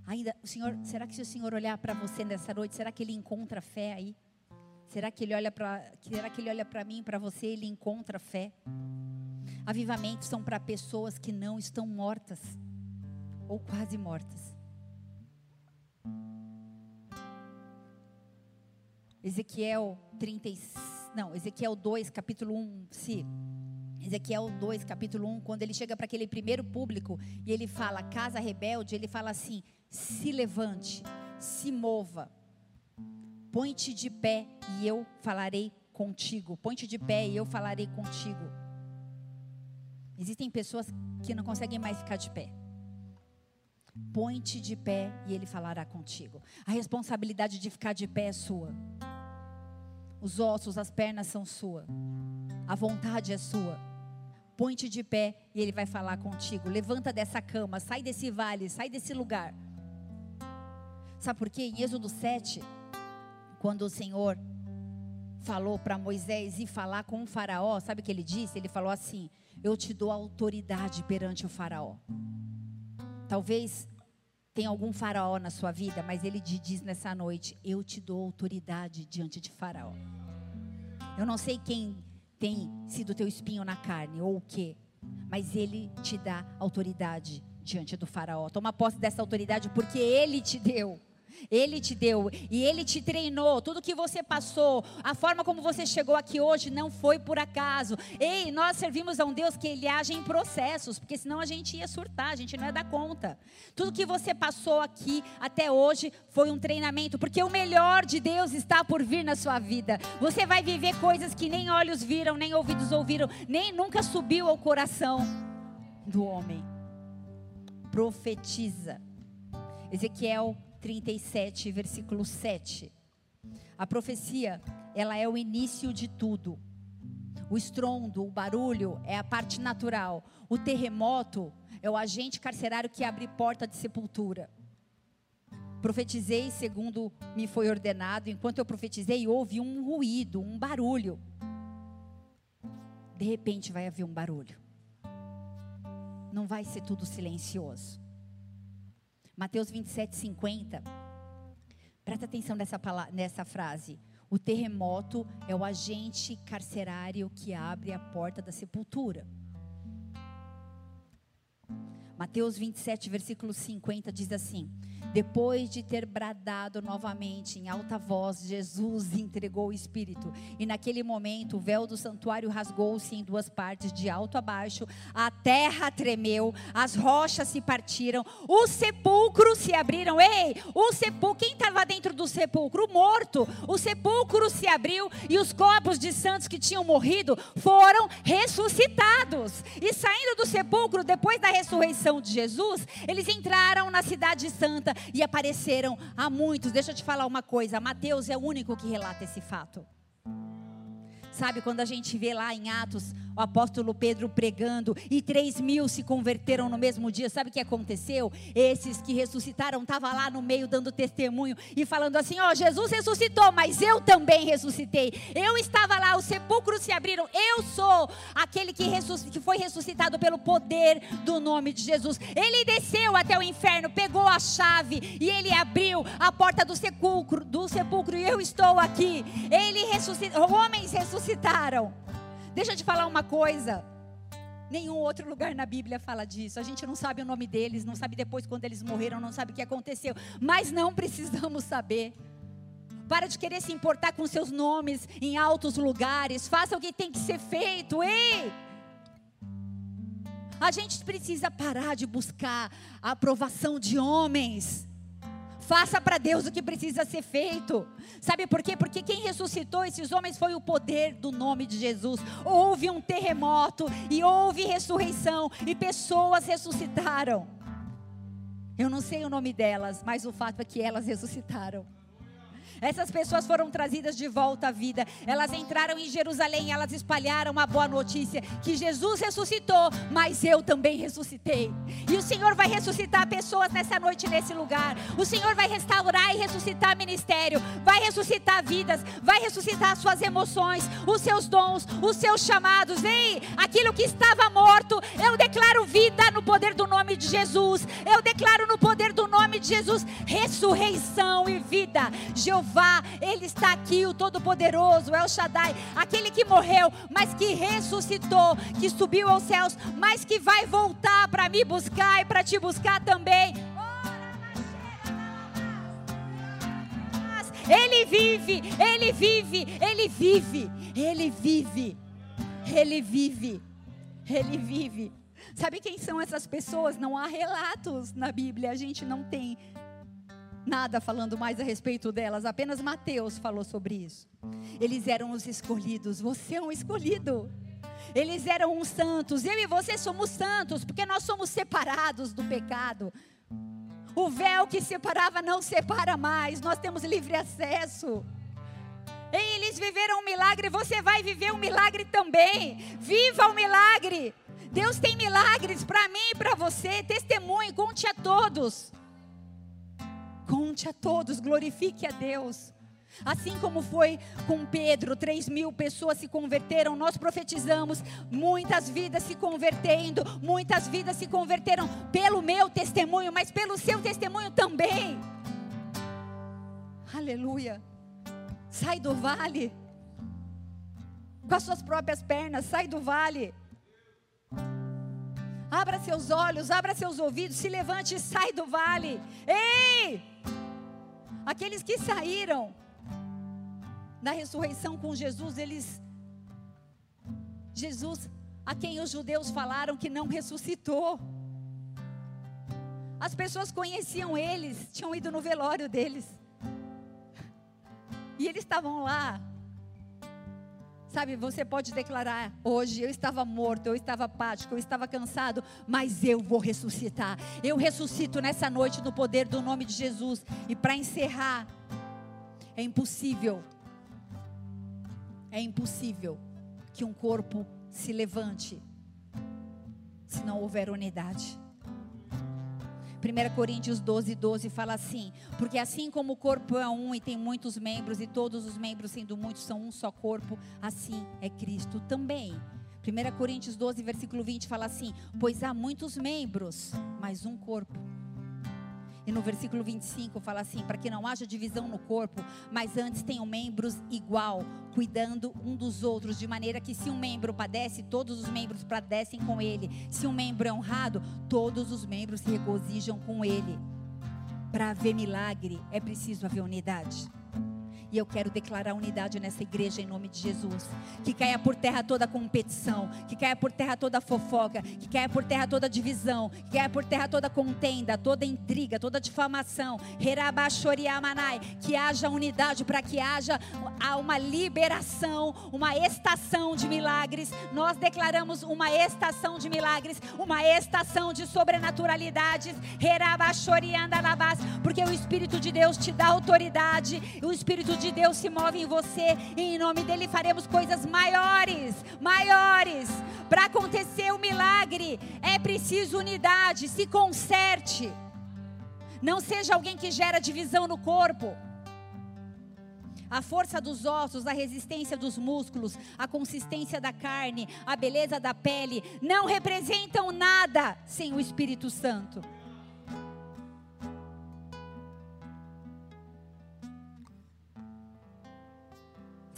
Ainda, o Senhor, será que se o Senhor olhar para você nessa noite, será que ele encontra fé aí? Será que ele olha para, será que ele olha para mim, para você, ele encontra fé? Avivamentos são para pessoas que não estão mortas ou quase mortas. Ezequiel 30, não, Ezequiel 2, capítulo 1, se Ezequiel 2, capítulo 1, quando ele chega para aquele primeiro público e ele fala casa rebelde, ele fala assim: se levante, se mova, Põe-te de pé e eu falarei contigo. Põe-te de pé e eu falarei contigo. Existem pessoas que não conseguem mais ficar de pé. Põe-te de pé e ele falará contigo. A responsabilidade de ficar de pé é sua. Os ossos, as pernas são sua. A vontade é sua. Põe-te de pé e ele vai falar contigo. Levanta dessa cama, sai desse vale, sai desse lugar. Sabe por quê? Em Êxodo 7, quando o Senhor falou para Moisés ir falar com o Faraó, sabe o que ele disse? Ele falou assim: Eu te dou autoridade perante o Faraó. Talvez tenha algum Faraó na sua vida, mas ele te diz nessa noite: Eu te dou autoridade diante de Faraó. Eu não sei quem tem sido teu espinho na carne ou o que, mas ele te dá autoridade diante do Faraó. Toma posse dessa autoridade porque ele te deu. Ele te deu e ele te treinou. Tudo que você passou, a forma como você chegou aqui hoje não foi por acaso. Ei, nós servimos a um Deus que ele age em processos, porque senão a gente ia surtar, a gente não ia dar conta. Tudo que você passou aqui até hoje foi um treinamento, porque o melhor de Deus está por vir na sua vida. Você vai viver coisas que nem olhos viram, nem ouvidos ouviram, nem nunca subiu ao coração do homem. Profetiza. Ezequiel 37, versículo 7. A profecia, ela é o início de tudo. O estrondo, o barulho é a parte natural. O terremoto é o agente carcerário que abre porta de sepultura. Profetizei segundo me foi ordenado. Enquanto eu profetizei, houve um ruído, um barulho. De repente vai haver um barulho. Não vai ser tudo silencioso. Mateus 27, 50. Presta atenção nessa, palavra, nessa frase. O terremoto é o agente carcerário que abre a porta da sepultura. Mateus 27, versículo 50 diz assim: Depois de ter bradado novamente em alta voz, Jesus entregou o Espírito. E naquele momento, o véu do santuário rasgou-se em duas partes, de alto a baixo. A terra tremeu, as rochas se partiram, os sepulcros se abriram. Ei, o sepulcro, quem estava dentro do sepulcro? O morto. O sepulcro se abriu e os corpos de santos que tinham morrido foram ressuscitados. E saindo do sepulcro, depois da ressurreição de Jesus, eles entraram na cidade santa e apareceram a muitos. Deixa eu te falar uma coisa: Mateus é o único que relata esse fato. Sabe, quando a gente vê lá em Atos o apóstolo Pedro pregando e três mil se converteram no mesmo dia, sabe o que aconteceu? Esses que ressuscitaram estavam lá no meio dando testemunho e falando assim: Ó, oh, Jesus ressuscitou, mas eu também ressuscitei. Eu estava lá, os sepulcros se abriram. Eu sou aquele que, que foi ressuscitado pelo poder do nome de Jesus. Ele desceu até o inferno, pegou a chave e ele abriu a porta do sepulcro, do sepulcro e eu estou aqui. Ele ressuscitou, homens ressuscitaram. Deixa eu te falar uma coisa. Nenhum outro lugar na Bíblia fala disso. A gente não sabe o nome deles, não sabe depois quando eles morreram, não sabe o que aconteceu. Mas não precisamos saber. Para de querer se importar com seus nomes em altos lugares. Faça o que tem que ser feito. Ei! A gente precisa parar de buscar a aprovação de homens. Faça para Deus o que precisa ser feito. Sabe por quê? Porque quem ressuscitou esses homens foi o poder do nome de Jesus. Houve um terremoto e houve ressurreição e pessoas ressuscitaram. Eu não sei o nome delas, mas o fato é que elas ressuscitaram. Essas pessoas foram trazidas de volta à vida. Elas entraram em Jerusalém, elas espalharam a boa notícia que Jesus ressuscitou, mas eu também ressuscitei. E o Senhor vai ressuscitar pessoas nessa noite nesse lugar. O Senhor vai restaurar e ressuscitar ministério, vai ressuscitar vidas, vai ressuscitar suas emoções, os seus dons, os seus chamados. Ei, aquilo que estava morto, eu declaro vida no poder do nome de Jesus. Eu declaro no poder do nome de Jesus ressurreição e vida. Jeová Ele está aqui, o Todo-Poderoso, El Shaddai, aquele que morreu, mas que ressuscitou, que subiu aos céus, mas que vai voltar para me buscar e para te buscar também. Ele vive, Ele vive, Ele vive, Ele vive, Ele vive, Ele vive. Sabe quem são essas pessoas? Não há relatos na Bíblia, a gente não tem nada falando mais a respeito delas, apenas Mateus falou sobre isso. Eles eram os escolhidos, você é um escolhido. Eles eram os santos, eu e você somos santos, porque nós somos separados do pecado. O véu que separava não separa mais, nós temos livre acesso. Eles viveram um milagre, você vai viver um milagre também. Viva o milagre. Deus tem milagres para mim e para você. Testemunhe, conte a todos. A todos, glorifique a Deus. Assim como foi com Pedro, 3 mil pessoas se converteram, nós profetizamos, muitas vidas se convertendo, muitas vidas se converteram pelo meu testemunho, mas pelo seu testemunho também. Aleluia. Sai do vale, com as suas próprias pernas, sai do vale. Abra seus olhos, abra seus ouvidos, se levante e sai do vale. Ei! Aqueles que saíram na ressurreição com Jesus, eles Jesus, a quem os judeus falaram que não ressuscitou. As pessoas conheciam eles, tinham ido no velório deles. E eles estavam lá Sabe, você pode declarar hoje: eu estava morto, eu estava apático, eu estava cansado, mas eu vou ressuscitar. Eu ressuscito nessa noite no poder do nome de Jesus. E para encerrar, é impossível, é impossível que um corpo se levante se não houver unidade. 1 Coríntios 12, 12 fala assim: Porque assim como o corpo é um e tem muitos membros, e todos os membros, sendo muitos, são um só corpo, assim é Cristo também. 1 Coríntios 12, versículo 20 fala assim: Pois há muitos membros, mas um corpo. E no versículo 25 fala assim: para que não haja divisão no corpo, mas antes tenham membros igual, cuidando um dos outros, de maneira que se um membro padece, todos os membros padecem com ele. Se um membro é honrado, todos os membros se regozijam com ele. Para haver milagre, é preciso haver unidade. E eu quero declarar unidade nessa igreja em nome de Jesus. Que caia por terra toda competição, que caia por terra toda fofoca, que caia por terra toda divisão, que caia por terra toda contenda, toda intriga, toda difamação. Que haja unidade para que haja uma liberação, uma estação de milagres. Nós declaramos uma estação de milagres, uma estação de sobrenaturalidades. Porque o Espírito de Deus te dá autoridade, o Espírito de Deus se move em você e em nome dele faremos coisas maiores, maiores. Para acontecer o milagre é preciso unidade, se conserte. Não seja alguém que gera divisão no corpo. A força dos ossos, a resistência dos músculos, a consistência da carne, a beleza da pele não representam nada sem o Espírito Santo.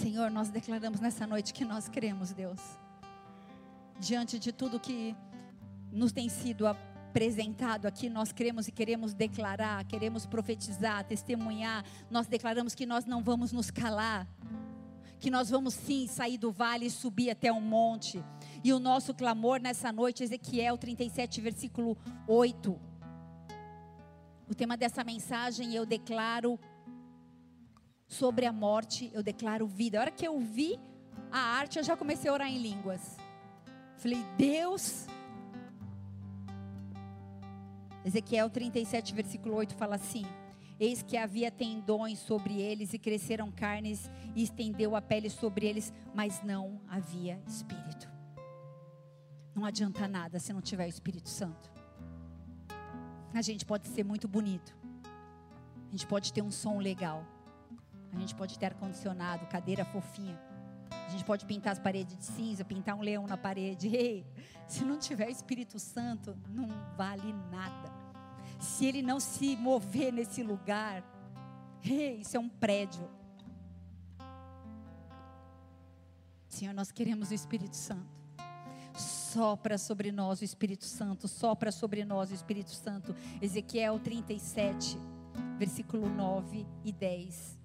Senhor, nós declaramos nessa noite que nós cremos, Deus. Diante de tudo que nos tem sido apresentado aqui, nós cremos e queremos declarar, queremos profetizar, testemunhar. Nós declaramos que nós não vamos nos calar, que nós vamos sim sair do vale e subir até um monte. E o nosso clamor nessa noite, Ezequiel 37, versículo 8. O tema dessa mensagem eu declaro sobre a morte, eu declaro vida. A hora que eu vi a arte, eu já comecei a orar em línguas. Falei, Deus. Ezequiel 37, versículo 8 fala assim: Eis que havia tendões sobre eles e cresceram carnes e estendeu a pele sobre eles, mas não havia espírito. Não adianta nada se não tiver o Espírito Santo. A gente pode ser muito bonito. A gente pode ter um som legal. A gente pode ter ar-condicionado, cadeira fofinha. A gente pode pintar as paredes de cinza, pintar um leão na parede. Ei, se não tiver Espírito Santo, não vale nada. Se ele não se mover nesse lugar, ei, isso é um prédio. Senhor, nós queremos o Espírito Santo. Sopra sobre nós o Espírito Santo, sopra sobre nós o Espírito Santo. Ezequiel 37, versículo 9 e 10.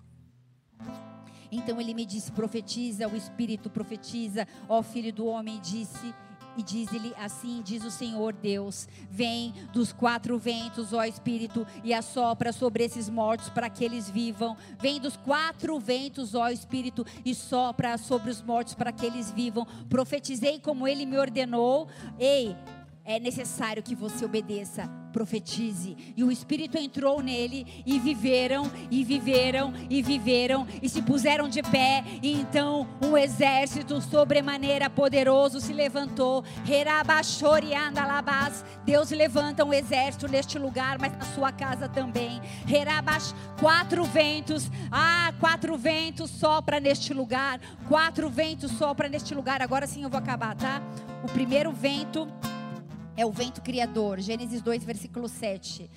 Então ele me disse: profetiza, o Espírito profetiza, ó filho do homem, disse. E diz-lhe assim: diz o Senhor Deus: Vem dos quatro ventos, ó Espírito, e assopra sobre esses mortos para que eles vivam. Vem dos quatro ventos, ó Espírito, e sopra sobre os mortos para que eles vivam. Profetizei como ele me ordenou. Ei, é necessário que você obedeça profetize. E o Espírito entrou nele e viveram, e viveram, e viveram, e se puseram de pé. E então um exército sobremaneira poderoso se levantou. Deus levanta um exército neste lugar, mas na sua casa também. Quatro ventos, ah, quatro ventos sopra neste lugar. Quatro ventos sopra neste lugar. Agora sim eu vou acabar, tá? O primeiro vento é o vento criador. Gênesis 2, versículo 7.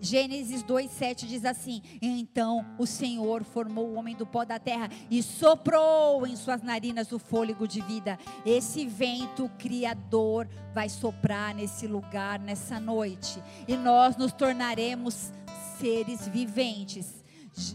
Gênesis 2, 7 diz assim: Então o Senhor formou o homem do pó da terra e soprou em suas narinas o fôlego de vida. Esse vento criador vai soprar nesse lugar, nessa noite. E nós nos tornaremos seres viventes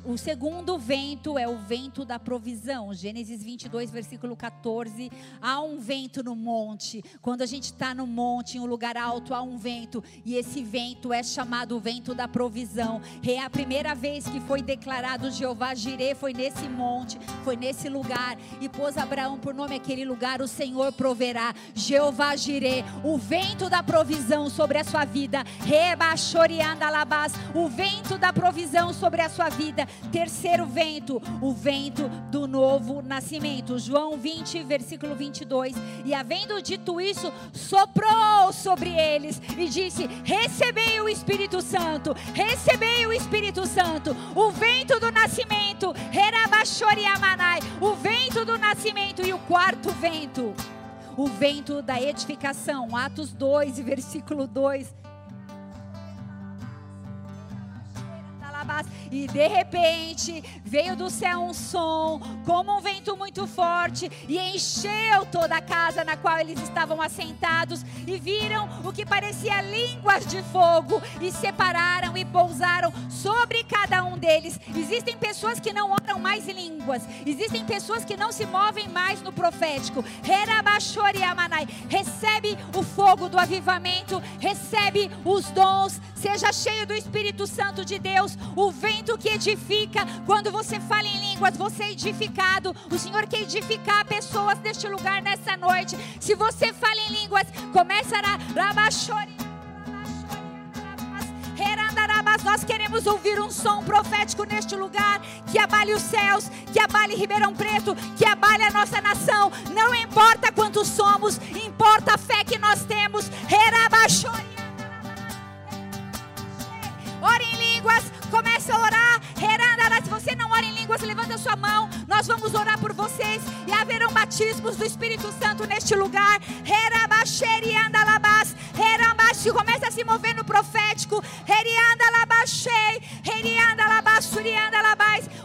o segundo vento é o vento da provisão. Gênesis 22, versículo 14. Há um vento no monte. Quando a gente está no monte, em um lugar alto, há um vento. E esse vento é chamado o vento da provisão. É a primeira vez que foi declarado Jeová Jireh foi nesse monte, foi nesse lugar. E pôs Abraão por nome aquele lugar: o Senhor proverá. Jeová Jireh, o vento da provisão sobre a sua vida. O vento da provisão sobre a sua vida vida. Terceiro vento, o vento do novo nascimento. João 20, versículo 22. E havendo dito isso, soprou sobre eles e disse: Recebei o Espírito Santo, recebei o Espírito Santo, o vento do nascimento, o vento do nascimento e o quarto vento o vento da edificação. Atos 2, versículo 2. E de repente veio do céu um som, como um vento muito forte, e encheu toda a casa na qual eles estavam assentados. E viram o que parecia línguas de fogo, e separaram e pousaram sobre cada um deles. Existem pessoas que não oram mais em línguas, existem pessoas que não se movem mais no profético. Recebe o fogo do avivamento, recebe os dons, seja cheio do Espírito Santo de Deus, o vento que edifica. Quando você fala em línguas, você é edificado. O Senhor quer edificar pessoas neste lugar nessa noite. Se você fala em línguas, começa a rabachori nós queremos ouvir um som profético neste lugar que abale os céus, que abale Ribeirão Preto, que abale a nossa nação. Não importa quantos somos, importa a fé que nós temos. Ore em línguas, levanta sua mão. Nós vamos orar por vocês e haverão batismos do Espírito Santo neste lugar. Começa a se mover no profético.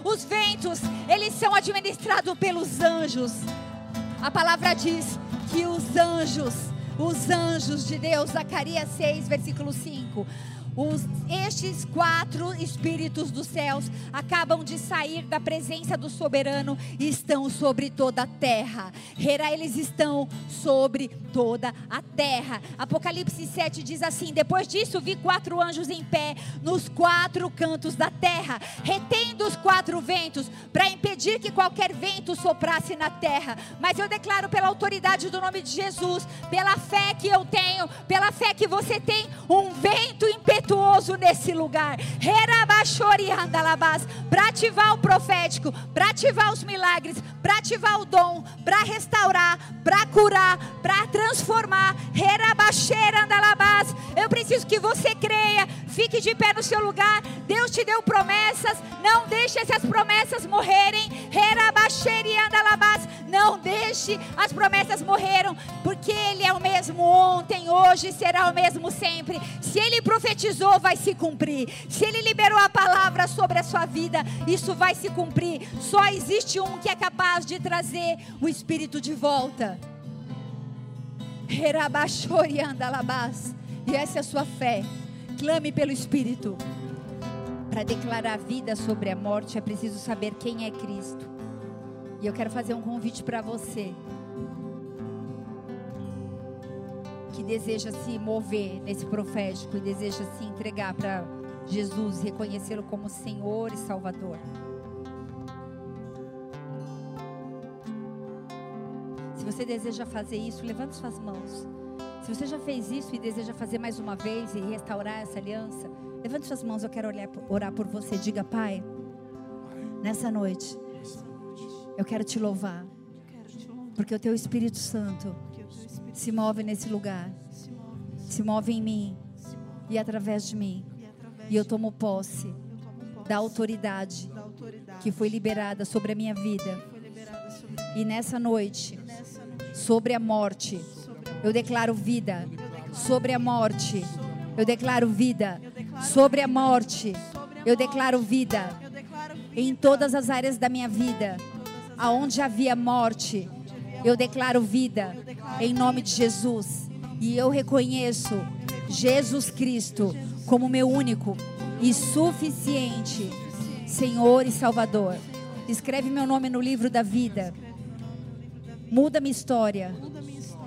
Os ventos, eles são administrados pelos anjos. A palavra diz que os anjos, os anjos de Deus, Zacarias 6, versículo 5 os, estes quatro espíritos dos céus acabam de sair da presença do soberano e estão sobre toda a terra. Eles estão sobre toda a terra. Apocalipse 7 diz assim: Depois disso vi quatro anjos em pé nos quatro cantos da terra, retendo os quatro ventos para impedir que qualquer vento soprasse na terra. Mas eu declaro pela autoridade do nome de Jesus, pela fé que eu tenho, pela fé que você tem, um vento impetuoso impetuoso nesse lugar. Para ativar o profético, para ativar os milagres, para ativar o dom, para restaurar, para curar, para transformar. Eu preciso que você creia. Fique de pé no seu lugar. Deus te deu promessas. Não deixe essas promessas morrerem. Não deixe as promessas morreram, porque Ele é o mesmo ontem, hoje será o mesmo sempre. Se Ele profetizou, vai se cumprir. Se Ele liberou a palavra sobre a sua vida, isso vai se cumprir. Só existe um que é capaz de trazer o Espírito de volta. E essa é a sua fé. Clame pelo Espírito. Para declarar vida sobre a morte é preciso saber quem é Cristo. E eu quero fazer um convite para você deseja se mover nesse profético e deseja se entregar para Jesus, reconhecê-lo como Senhor e Salvador. Se você deseja fazer isso, levante suas mãos. Se você já fez isso e deseja fazer mais uma vez e restaurar essa aliança, levante suas mãos. Eu quero orar por você. Diga, Pai, nessa noite eu quero te louvar. Porque o teu Espírito Santo se move nesse lugar. Se move em mim e através de mim. E eu tomo posse da autoridade que foi liberada sobre a minha vida. E nessa noite, sobre a morte, eu declaro vida. Sobre a morte, eu declaro vida. Sobre a morte, eu declaro vida. Em todas as áreas da minha vida aonde havia morte, eu declaro vida em nome de Jesus. E eu reconheço Jesus Cristo como meu único e suficiente Senhor e Salvador. Escreve meu nome no livro da vida. Muda minha história.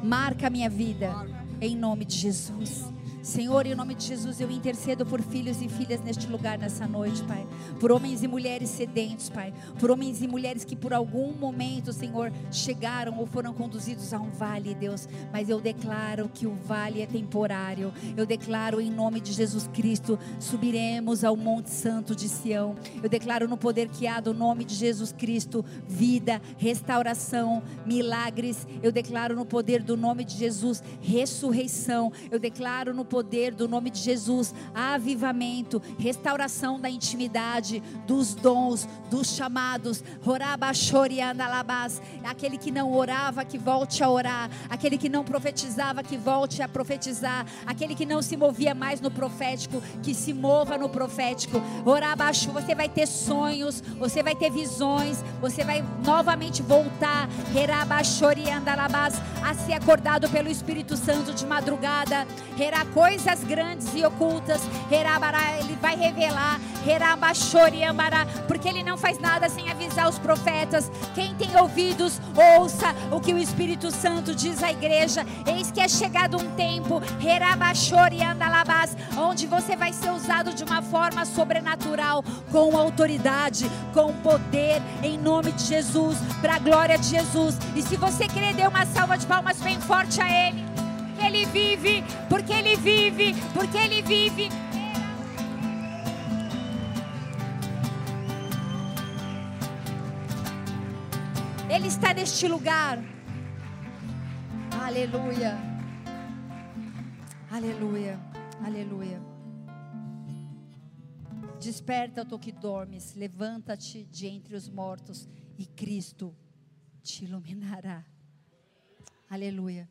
Marca minha vida em nome de Jesus. Senhor, em nome de Jesus, eu intercedo por filhos e filhas neste lugar nessa noite, Pai. Por homens e mulheres sedentes, Pai. Por homens e mulheres que por algum momento, Senhor, chegaram ou foram conduzidos a um vale, Deus. Mas eu declaro que o vale é temporário. Eu declaro em nome de Jesus Cristo, subiremos ao Monte Santo de Sião. Eu declaro no poder que há do nome de Jesus Cristo, vida, restauração, milagres. Eu declaro no poder do nome de Jesus, ressurreição. Eu declaro no poder poder do nome de Jesus, avivamento, restauração da intimidade, dos dons, dos chamados. Aquele que não orava, que volte a orar. Aquele que não profetizava, que volte a profetizar. Aquele que não se movia mais no profético, que se mova no profético. Orabaixo, você vai ter sonhos, você vai ter visões, você vai novamente voltar a ser acordado pelo Espírito Santo de madrugada. Herá coisas grandes e ocultas. Ele vai revelar. Porque ele não faz nada sem avisar os profetas. Quem tem ouvidos, ouça o que o Espírito Santo diz à igreja. Eis que é chegado um tempo, onde você vai ser usado de uma forma sobrenatural, com autoridade, com poder, em nome de Jesus, para a glória de Jesus. E se você querer, dê uma salva de palmas bem forte a Ele. Ele vive, porque Ele vive, porque Ele vive. Ele está neste lugar. Aleluia. Aleluia. Aleluia. Desperta, tu que dormes, levanta-te de entre os mortos e Cristo te iluminará. Aleluia.